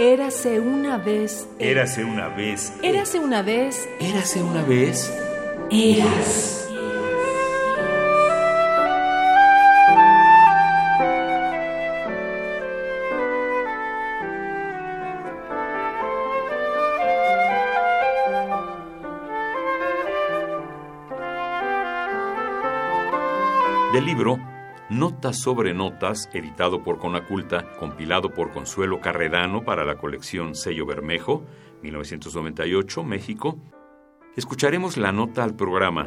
Érase una vez. Érase una vez. Érase una vez. Érase una vez. Eras. Del libro Notas sobre Notas, editado por Conaculta, compilado por Consuelo Carredano para la colección Sello Bermejo, 1998, México, escucharemos la nota al programa.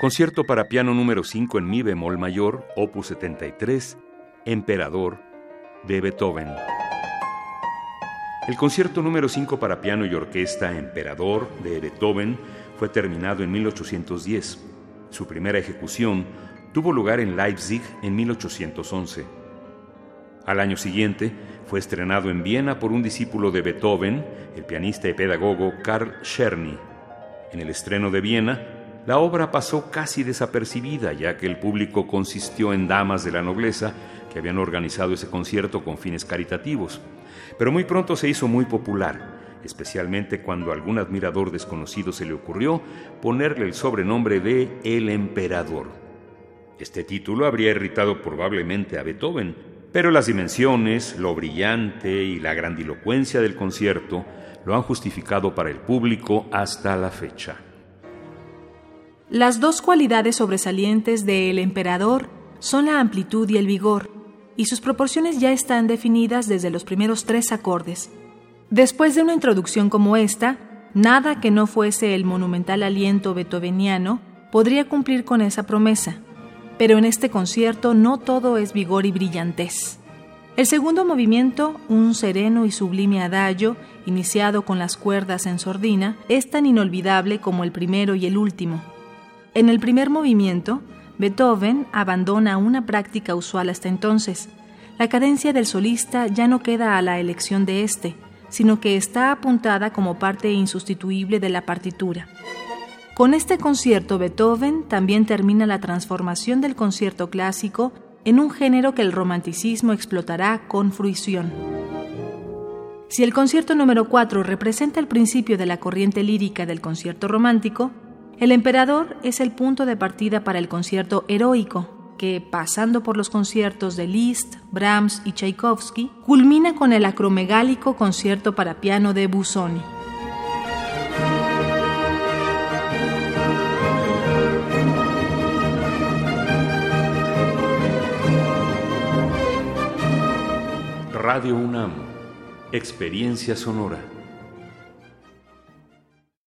Concierto para piano número 5 en mi bemol mayor, opus 73, Emperador, de Beethoven. El concierto número 5 para piano y orquesta Emperador de Beethoven fue terminado en 1810. Su primera ejecución tuvo lugar en Leipzig en 1811. Al año siguiente fue estrenado en Viena por un discípulo de Beethoven, el pianista y pedagogo Karl Czerny. En el estreno de Viena, la obra pasó casi desapercibida, ya que el público consistió en damas de la nobleza que habían organizado ese concierto con fines caritativos. Pero muy pronto se hizo muy popular, especialmente cuando a algún admirador desconocido se le ocurrió ponerle el sobrenombre de El Emperador. Este título habría irritado probablemente a Beethoven, pero las dimensiones, lo brillante y la grandilocuencia del concierto lo han justificado para el público hasta la fecha. Las dos cualidades sobresalientes de El Emperador son la amplitud y el vigor, y sus proporciones ya están definidas desde los primeros tres acordes. Después de una introducción como esta, nada que no fuese el monumental aliento beethoveniano podría cumplir con esa promesa. Pero en este concierto no todo es vigor y brillantez. El segundo movimiento, un sereno y sublime adagio, iniciado con las cuerdas en sordina, es tan inolvidable como el primero y el último. En el primer movimiento, Beethoven abandona una práctica usual hasta entonces. La cadencia del solista ya no queda a la elección de éste, sino que está apuntada como parte insustituible de la partitura. Con este concierto Beethoven también termina la transformación del concierto clásico en un género que el romanticismo explotará con fruición. Si el concierto número 4 representa el principio de la corriente lírica del concierto romántico, el emperador es el punto de partida para el concierto heroico, que, pasando por los conciertos de Liszt, Brahms y Tchaikovsky, culmina con el acromegálico concierto para piano de Busoni. Radio UNAM, Experiencia Sonora.